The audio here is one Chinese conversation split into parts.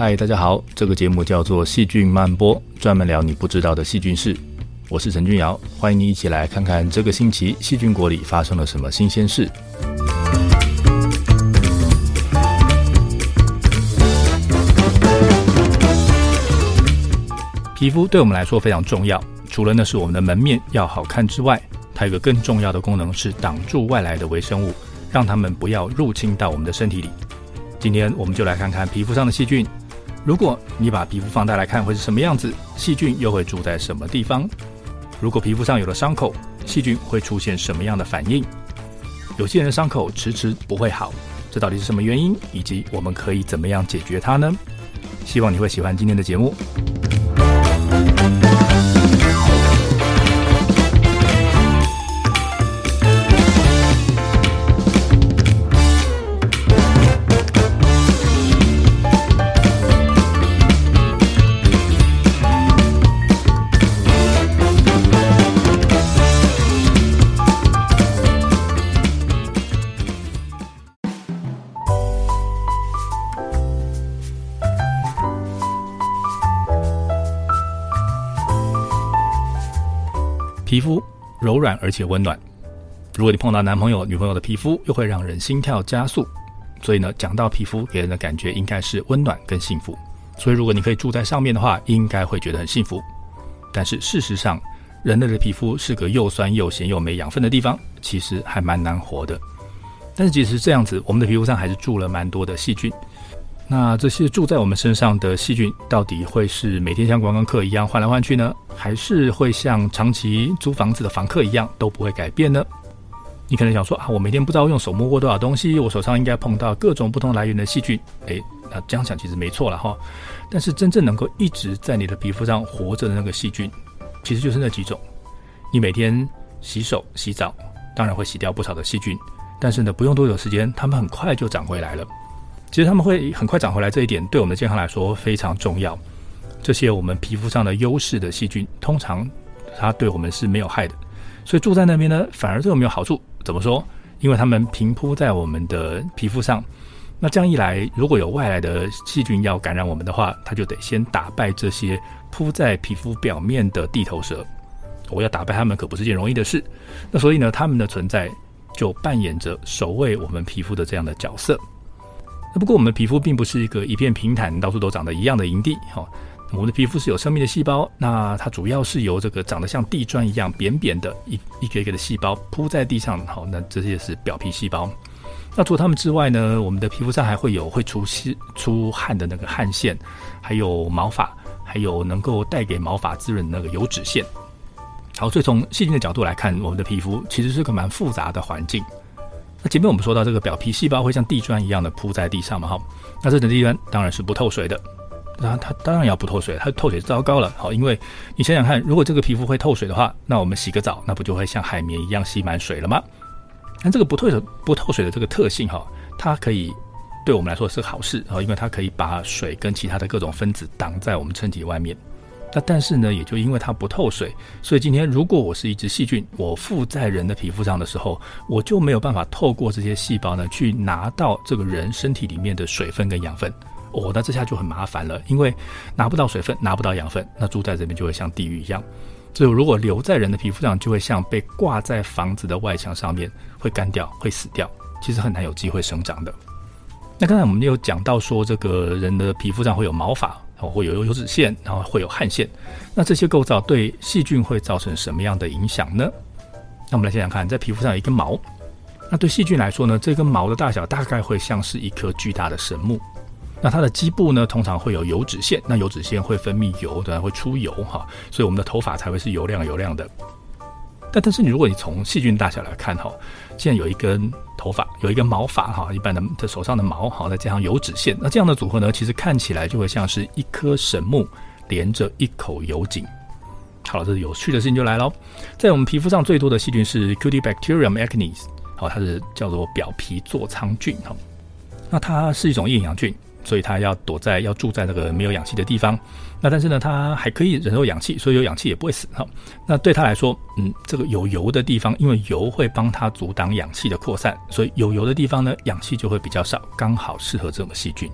嗨，大家好，这个节目叫做《细菌曼波》，专门聊你不知道的细菌事。我是陈君尧，欢迎你一起来看看这个星期细菌国里发生了什么新鲜事。皮肤对我们来说非常重要，除了那是我们的门面要好看之外，它有个更重要的功能是挡住外来的微生物，让它们不要入侵到我们的身体里。今天我们就来看看皮肤上的细菌。如果你把皮肤放大来看，会是什么样子？细菌又会住在什么地方？如果皮肤上有了伤口，细菌会出现什么样的反应？有些人伤口迟迟不会好，这到底是什么原因？以及我们可以怎么样解决它呢？希望你会喜欢今天的节目。而且温暖。如果你碰到男朋友、女朋友的皮肤，又会让人心跳加速。所以呢，讲到皮肤给人的感觉应该是温暖跟幸福。所以如果你可以住在上面的话，应该会觉得很幸福。但是事实上，人类的皮肤是个又酸又咸又没养分的地方，其实还蛮难活的。但是即使这样子，我们的皮肤上还是住了蛮多的细菌。那这些住在我们身上的细菌，到底会是每天像观光客一样换来换去呢？还是会像长期租房子的房客一样都不会改变呢？你可能想说啊，我每天不知道用手摸过多少东西，我手上应该碰到各种不同来源的细菌。诶，那这样想其实没错了哈。但是真正能够一直在你的皮肤上活着的那个细菌，其实就是那几种。你每天洗手洗澡，当然会洗掉不少的细菌，但是呢，不用多久时间，它们很快就长回来了。其实他们会很快长回来，这一点对我们的健康来说非常重要。这些我们皮肤上的优势的细菌，通常它对我们是没有害的，所以住在那边呢，反而对我们有好处。怎么说？因为它们平铺在我们的皮肤上，那这样一来，如果有外来的细菌要感染我们的话，它就得先打败这些铺在皮肤表面的地头蛇。我要打败它们可不是件容易的事。那所以呢，它们的存在就扮演着守卫我们皮肤的这样的角色。不过我们的皮肤并不是一个一片平坦、到处都长得一样的营地，哈。我们的皮肤是有生命的细胞，那它主要是由这个长得像地砖一样扁扁的一一个一个的细胞铺在地上，好，那这些是表皮细胞。那除了它们之外呢，我们的皮肤上还会有会出细出汗的那个汗腺，还有毛发，还有能够带给毛发滋润的那个油脂腺。好，所以从细菌的角度来看，我们的皮肤其实是个蛮复杂的环境。前面我们说到这个表皮细胞会像地砖一样的铺在地上嘛，哈，那这层地砖当然是不透水的，那它当然要不透水，它透水糟糕了，好，因为你想想看，如果这个皮肤会透水的话，那我们洗个澡，那不就会像海绵一样吸满水了吗？那这个不透水不透水的这个特性哈，它可以对我们来说是好事啊，因为它可以把水跟其他的各种分子挡在我们身体外面。那但是呢，也就因为它不透水，所以今天如果我是一只细菌，我附在人的皮肤上的时候，我就没有办法透过这些细胞呢，去拿到这个人身体里面的水分跟养分。哦，那这下就很麻烦了，因为拿不到水分，拿不到养分，那住在这边就会像地狱一样。所以如果留在人的皮肤上，就会像被挂在房子的外墙上面，会干掉，会死掉，其实很难有机会生长的。那刚才我们有讲到说，这个人的皮肤上会有毛发。哦，会有油脂腺，然后会有汗腺，那这些构造对细菌会造成什么样的影响呢？那我们来想想看，在皮肤上有一根毛，那对细菌来说呢，这根毛的大小大概会像是一颗巨大的神木。那它的基部呢，通常会有油脂腺，那油脂腺会分泌油，当然会出油哈，所以我们的头发才会是油亮油亮的。但但是你如果你从细菌大小来看哈，现在有一根头发，有一根毛发哈，一般的这手上的毛哈，再加上油脂腺，那这样的组合呢，其实看起来就会像是一棵神木连着一口油井。好了，这是有趣的事情就来了，在我们皮肤上最多的细菌是 Cutibacterium acnes，好，它是叫做表皮座舱菌哈，那它是一种厌氧菌。所以它要躲在要住在那个没有氧气的地方，那但是呢，它还可以忍受氧气，所以有氧气也不会死哈。那对它来说，嗯，这个有油的地方，因为油会帮它阻挡氧气的扩散，所以有油的地方呢，氧气就会比较少，刚好适合这种细菌。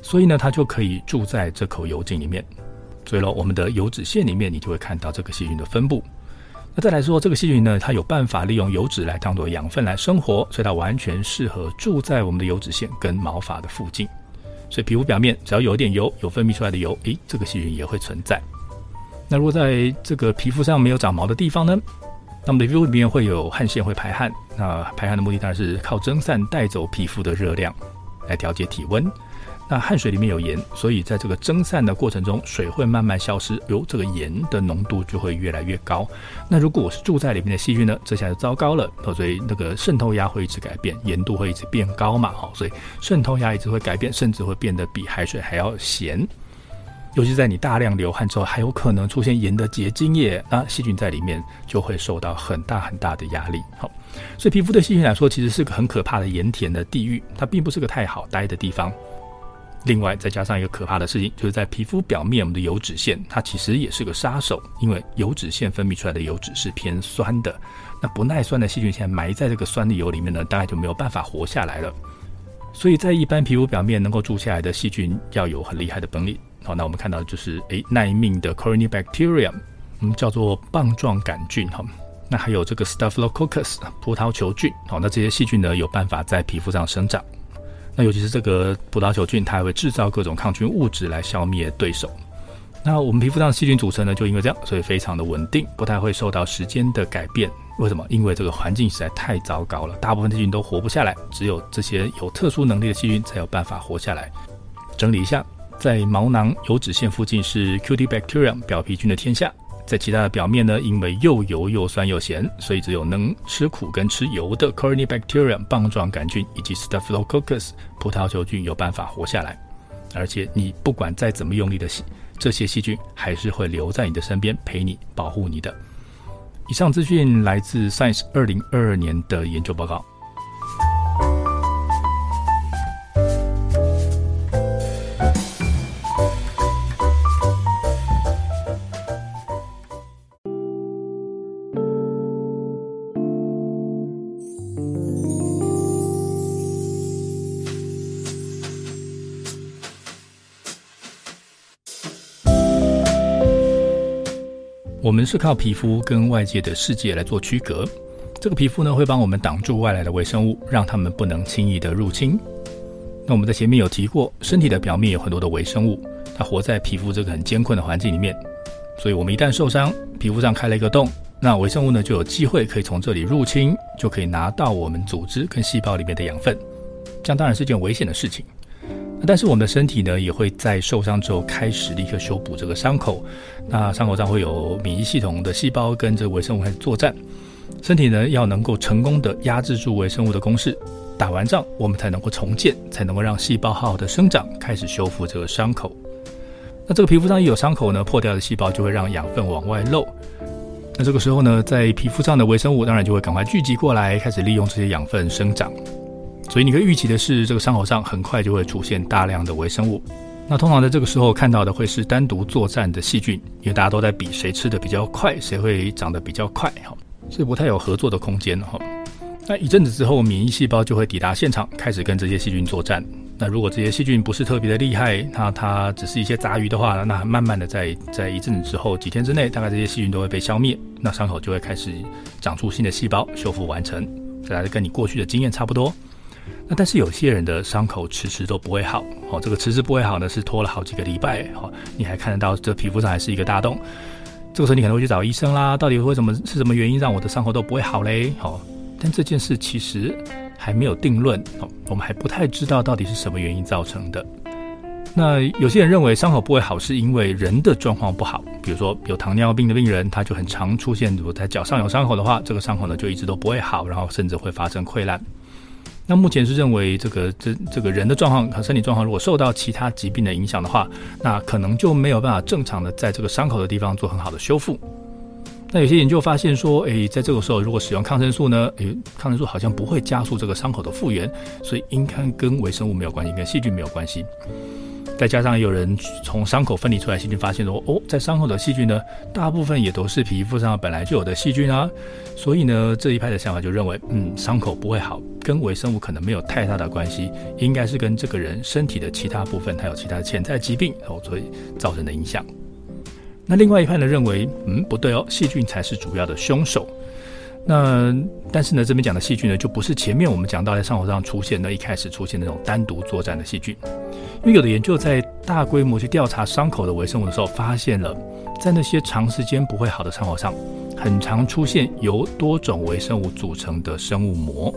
所以呢，它就可以住在这口油井里面。所以喽，我们的油脂腺里面，你就会看到这个细菌的分布。那再来说，这个细菌呢，它有办法利用油脂来当做养分来生活，所以它完全适合住在我们的油脂腺跟毛发的附近。所以皮肤表面只要有一点油，有分泌出来的油，诶，这个细菌也会存在。那如果在这个皮肤上没有长毛的地方呢，那么皮肤里面会有汗腺会排汗。那排汗的目的当然是靠蒸散带走皮肤的热量，来调节体温。那汗水里面有盐，所以在这个蒸散的过程中，水会慢慢消失，哟，这个盐的浓度就会越来越高。那如果我是住在里面的细菌呢，这下就糟糕了，所以那个渗透压会一直改变，盐度会一直变高嘛，好，所以渗透压一直会改变，甚至会变得比海水还要咸。尤其在你大量流汗之后，还有可能出现盐的结晶液，那细菌在里面就会受到很大很大的压力。好，所以皮肤对细菌来说，其实是个很可怕的盐田的地狱，它并不是个太好待的地方。另外，再加上一个可怕的事情，就是在皮肤表面，我们的油脂腺它其实也是个杀手，因为油脂腺分泌出来的油脂是偏酸的。那不耐酸的细菌现在埋在这个酸的油里面呢，大概就没有办法活下来了。所以在一般皮肤表面能够住下来的细菌，要有很厉害的本领。好，那我们看到就是诶耐命的 Corynebacterium，我们叫做棒状杆菌哈。那还有这个 Staphylococcus 葡萄球菌，好，那这些细菌呢有办法在皮肤上生长。那尤其是这个葡萄球菌，它还会制造各种抗菌物质来消灭对手。那我们皮肤上的细菌组成呢，就因为这样，所以非常的稳定，不太会受到时间的改变。为什么？因为这个环境实在太糟糕了，大部分细菌都活不下来，只有这些有特殊能力的细菌才有办法活下来。整理一下，在毛囊油脂腺附近是 Cutibacterium 表皮菌的天下。在其他的表面呢，因为又油又酸又咸，所以只有能吃苦跟吃油的 Corynebacterium 棒状杆菌以及 Staphylococcus 葡萄球菌有办法活下来。而且你不管再怎么用力的洗，这些细菌还是会留在你的身边陪你保护你的。以上资讯来自 Science 二零二二年的研究报告。我们是靠皮肤跟外界的世界来做区隔。这个皮肤呢，会帮我们挡住外来的微生物，让它们不能轻易的入侵。那我们在前面有提过，身体的表面有很多的微生物，它活在皮肤这个很艰困的环境里面。所以，我们一旦受伤，皮肤上开了一个洞，那微生物呢就有机会可以从这里入侵，就可以拿到我们组织跟细胞里面的养分。这样当然是件危险的事情。但是我们的身体呢，也会在受伤之后开始立刻修补这个伤口。那伤口上会有免疫系统的细胞跟这个微生物开始作战。身体呢，要能够成功的压制住微生物的攻势，打完仗我们才能够重建，才能够让细胞好好的生长，开始修复这个伤口。那这个皮肤上一有伤口呢，破掉的细胞就会让养分往外漏。那这个时候呢，在皮肤上的微生物当然就会赶快聚集过来，开始利用这些养分生长。所以你可以预期的是，这个伤口上很快就会出现大量的微生物。那通常在这个时候看到的会是单独作战的细菌，因为大家都在比谁吃的比较快，谁会长得比较快，哈，所以不太有合作的空间，哈。那一阵子之后，免疫细胞就会抵达现场，开始跟这些细菌作战。那如果这些细菌不是特别的厉害，那它只是一些杂鱼的话，那慢慢的在在一阵子之后，几天之内，大概这些细菌都会被消灭，那伤口就会开始长出新的细胞，修复完成。这还是跟你过去的经验差不多。那但是有些人的伤口迟迟都不会好，哦，这个迟迟不会好呢，是拖了好几个礼拜，哦，你还看得到这皮肤上还是一个大洞，这个时候你可能会去找医生啦，到底为什么是什么原因让我的伤口都不会好嘞？哦，但这件事其实还没有定论，哦，我们还不太知道到底是什么原因造成的。那有些人认为伤口不会好是因为人的状况不好，比如说有糖尿病的病人，他就很常出现，如果在脚上有伤口的话，这个伤口呢就一直都不会好，然后甚至会发生溃烂。那目前是认为这个这这个人的状况和身体状况，如果受到其他疾病的影响的话，那可能就没有办法正常的在这个伤口的地方做很好的修复。那有些研究发现说，诶，在这个时候如果使用抗生素呢，诶，抗生素好像不会加速这个伤口的复原，所以应该跟微生物没有关系，跟细菌没有关系。再加上有人从伤口分离出来细菌，发现说，哦，在伤口的细菌呢，大部分也都是皮肤上本来就有的细菌啊，所以呢，这一派的想法就认为，嗯，伤口不会好。跟微生物可能没有太大的关系，应该是跟这个人身体的其他部分，还有其他的潜在疾病哦，所以造成的影响。那另外一派呢认为，嗯，不对哦，细菌才是主要的凶手。那但是呢，这边讲的细菌呢，就不是前面我们讲到在伤口上出现的，一开始出现那种单独作战的细菌，因为有的研究在大规模去调查伤口的微生物的时候，发现了在那些长时间不会好的伤口上，很常出现由多种微生物组成的生物膜。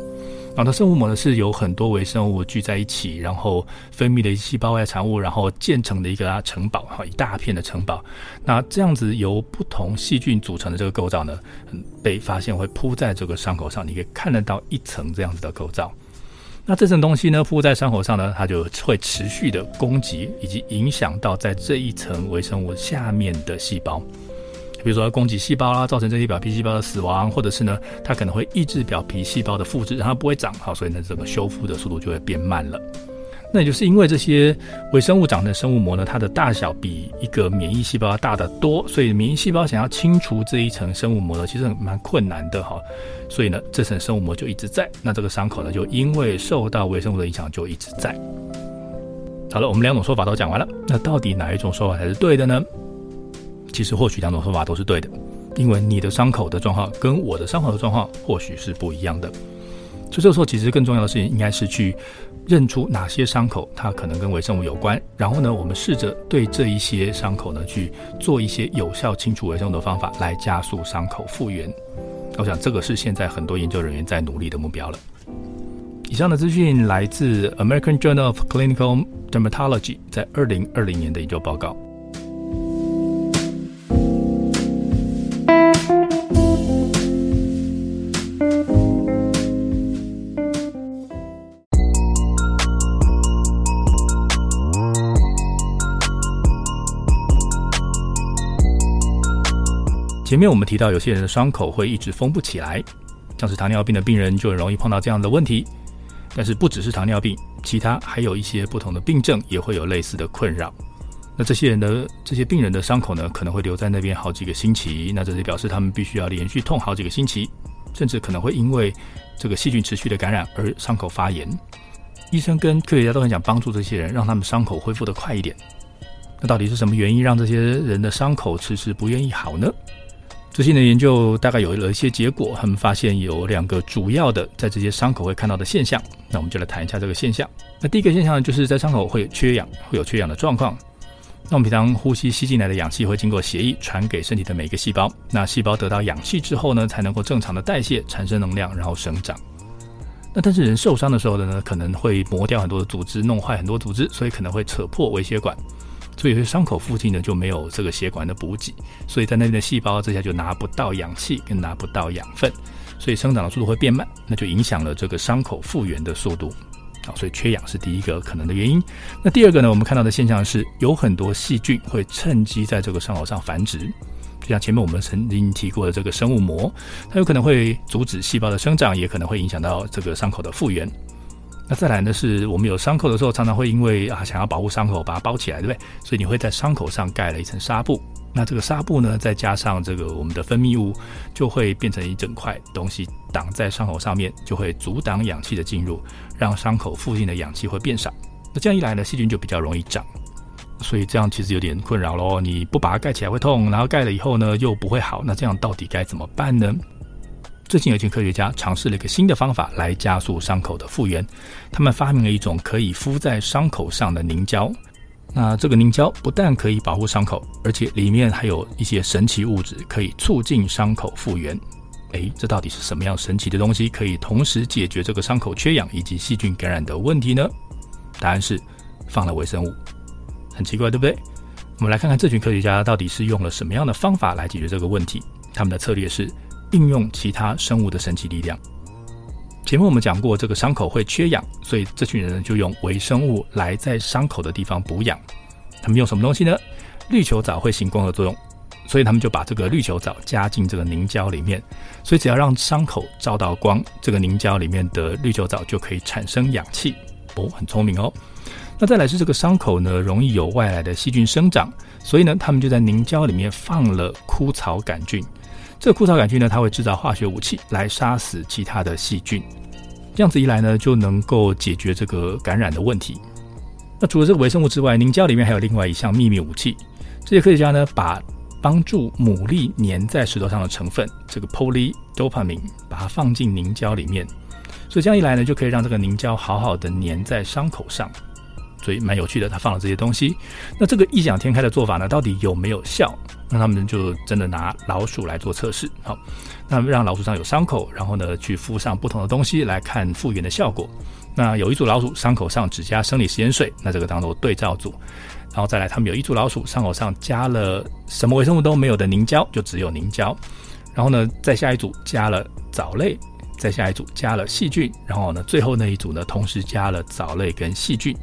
然后它生物膜呢，是由很多微生物聚在一起，然后分泌的细胞外产物，然后建成的一个城堡，哈，一大片的城堡。那这样子由不同细菌组成的这个构造呢，被发现会铺在这个伤口上，你可以看得到一层这样子的构造。那这层东西呢，铺在伤口上呢，它就会持续的攻击以及影响到在这一层微生物下面的细胞。比如说攻击细胞啦，造成这些表皮细胞的死亡，或者是呢，它可能会抑制表皮细胞的复制，让它不会长好，所以呢，这个修复的速度就会变慢了。那也就是因为这些微生物长的生物膜呢，它的大小比一个免疫细胞要大得多，所以免疫细胞想要清除这一层生物膜呢，其实蛮困难的哈。所以呢，这层生物膜就一直在，那这个伤口呢，就因为受到微生物的影响，就一直在。好了，我们两种说法都讲完了，那到底哪一种说法才是对的呢？其实或许两种说法都是对的，因为你的伤口的状况跟我的伤口的状况或许是不一样的。所以这个时候，其实更重要的事情应该是去认出哪些伤口它可能跟微生物有关，然后呢，我们试着对这一些伤口呢去做一些有效清除微生物的方法，来加速伤口复原。我想这个是现在很多研究人员在努力的目标了。以上的资讯来自 American Journal of Clinical Dermatology 在二零二零年的研究报告。前面我们提到，有些人的伤口会一直封不起来，像是糖尿病的病人就很容易碰到这样的问题。但是不只是糖尿病，其他还有一些不同的病症也会有类似的困扰。那这些人的这些病人的伤口呢，可能会留在那边好几个星期。那这就表示他们必须要连续痛好几个星期，甚至可能会因为这个细菌持续的感染而伤口发炎。医生跟科学家都很想帮助这些人，让他们伤口恢复得快一点。那到底是什么原因让这些人的伤口迟迟不愿意好呢？最新的研究大概有了一些结果，他们发现有两个主要的在这些伤口会看到的现象。那我们就来谈一下这个现象。那第一个现象呢，就是在伤口会缺氧，会有缺氧的状况。那我们平常呼吸吸进来的氧气会经过血液传给身体的每一个细胞。那细胞得到氧气之后呢，才能够正常的代谢，产生能量，然后生长。那但是人受伤的时候呢，可能会磨掉很多的组织，弄坏很多组织，所以可能会扯破微血管。所以，伤口附近呢就没有这个血管的补给，所以在那边的细胞这下就拿不到氧气，跟拿不到养分，所以生长的速度会变慢，那就影响了这个伤口复原的速度。啊，所以缺氧是第一个可能的原因。那第二个呢，我们看到的现象是有很多细菌会趁机在这个伤口上繁殖，就像前面我们曾经提过的这个生物膜，它有可能会阻止细胞的生长，也可能会影响到这个伤口的复原。那再来呢，是我们有伤口的时候，常常会因为啊想要保护伤口，把它包起来，对不对？所以你会在伤口上盖了一层纱布。那这个纱布呢，再加上这个我们的分泌物，就会变成一整块东西挡在伤口上面，就会阻挡氧气的进入，让伤口附近的氧气会变少。那这样一来呢，细菌就比较容易长。所以这样其实有点困扰喽。你不把它盖起来会痛，然后盖了以后呢又不会好。那这样到底该怎么办呢？最近有一群科学家尝试了一个新的方法来加速伤口的复原。他们发明了一种可以敷在伤口上的凝胶。那这个凝胶不但可以保护伤口，而且里面还有一些神奇物质可以促进伤口复原。诶，这到底是什么样神奇的东西，可以同时解决这个伤口缺氧以及细菌感染的问题呢？答案是放了微生物。很奇怪，对不对？我们来看看这群科学家到底是用了什么样的方法来解决这个问题。他们的策略是。应用其他生物的神奇力量。前面我们讲过，这个伤口会缺氧，所以这群人呢就用微生物来在伤口的地方补氧。他们用什么东西呢？绿球藻会行光合作用，所以他们就把这个绿球藻加进这个凝胶里面。所以只要让伤口照到光，这个凝胶里面的绿球藻就可以产生氧气。哦，很聪明哦。那再来是这个伤口呢，容易有外来的细菌生长，所以呢，他们就在凝胶里面放了枯草杆菌。这个枯草杆菌呢，它会制造化学武器来杀死其他的细菌。这样子一来呢，就能够解决这个感染的问题。那除了这个微生物之外，凝胶里面还有另外一项秘密武器。这些科学家呢，把帮助牡蛎粘在石头上的成分，这个 polydopamine，把它放进凝胶里面。所以这样一来呢，就可以让这个凝胶好好的粘在伤口上。所以蛮有趣的，他放了这些东西。那这个异想天开的做法呢，到底有没有效？那他们就真的拿老鼠来做测试。好，那让老鼠上有伤口，然后呢，去敷上不同的东西来看复原的效果。那有一组老鼠伤口上只加生理食盐水，那这个当做对照组。然后再来，他们有一组老鼠伤口上加了什么微生物都没有的凝胶，就只有凝胶。然后呢，再下一组加了藻类，再下一组加了细菌，然后呢，最后那一组呢，同时加了藻类跟细菌。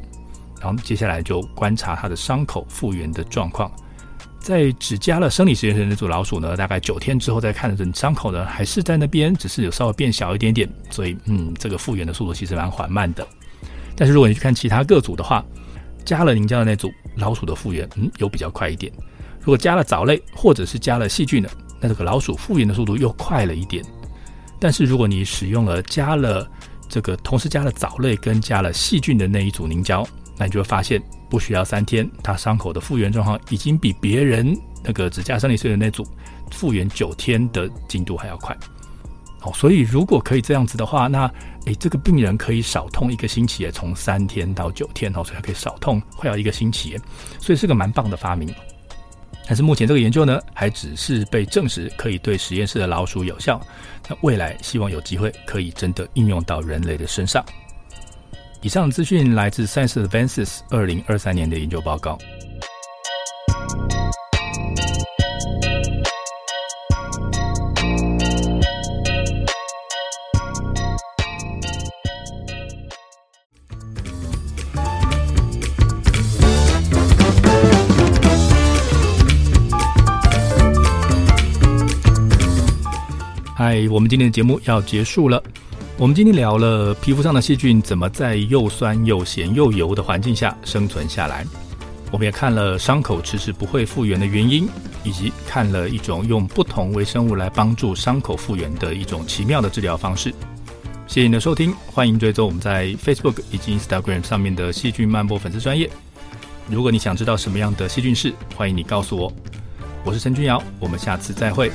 然后接下来就观察它的伤口复原的状况。在只加了生理食盐水的那组老鼠呢，大概九天之后再看，等伤口呢还是在那边，只是有稍微变小一点点。所以，嗯，这个复原的速度其实蛮缓慢的。但是如果你去看其他各组的话，加了凝胶的那组老鼠的复原，嗯，有比较快一点。如果加了藻类或者是加了细菌的，那这个老鼠复原的速度又快了一点。但是如果你使用了加了这个同时加了藻类跟加了细菌的那一组凝胶，那你就会发现，不需要三天，他伤口的复原状况已经比别人那个指甲生理碎的那组复原九天的进度还要快。哦，所以如果可以这样子的话，那诶，这个病人可以少痛一个星期，从三天到九天哦，所以他可以少痛快要一个星期，所以是个蛮棒的发明。但是目前这个研究呢，还只是被证实可以对实验室的老鼠有效。那未来希望有机会可以真的应用到人类的身上。以上资讯来自 Science Advances 二零二三年的研究报告。嗨，我们今天的节目要结束了。我们今天聊了皮肤上的细菌怎么在又酸又咸又油的环境下生存下来，我们也看了伤口迟迟不会复原的原因，以及看了一种用不同微生物来帮助伤口复原的一种奇妙的治疗方式。谢谢你的收听，欢迎追踪我们在 Facebook 以及 Instagram 上面的细菌漫播粉丝专业。如果你想知道什么样的细菌是，欢迎你告诉我。我是陈君尧，我们下次再会。